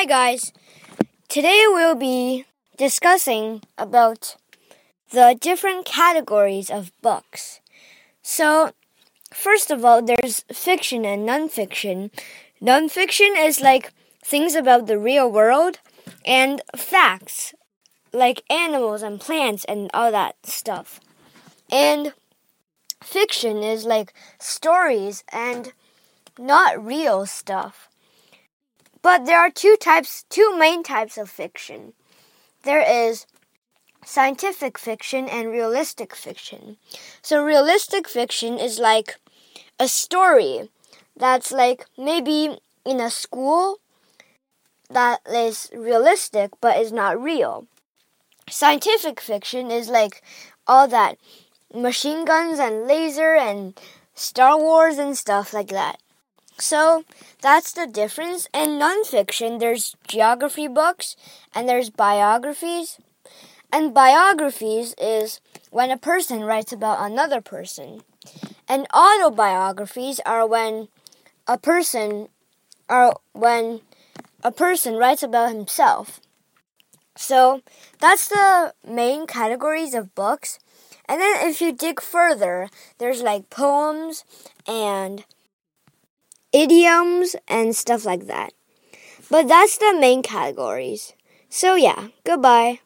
Hi guys. Today we'll be discussing about the different categories of books. So, first of all, there's fiction and nonfiction. Nonfiction is like things about the real world and facts like animals and plants and all that stuff. And fiction is like stories and not real stuff. But there are two types, two main types of fiction. There is scientific fiction and realistic fiction. So realistic fiction is like a story that's like maybe in a school that is realistic but is not real. Scientific fiction is like all that machine guns and laser and Star Wars and stuff like that. So that's the difference. In nonfiction, there's geography books and there's biographies. And biographies is when a person writes about another person. And autobiographies are when a person are when a person writes about himself. So that's the main categories of books. And then if you dig further, there's like poems and idioms and stuff like that. But that's the main categories. So yeah, goodbye.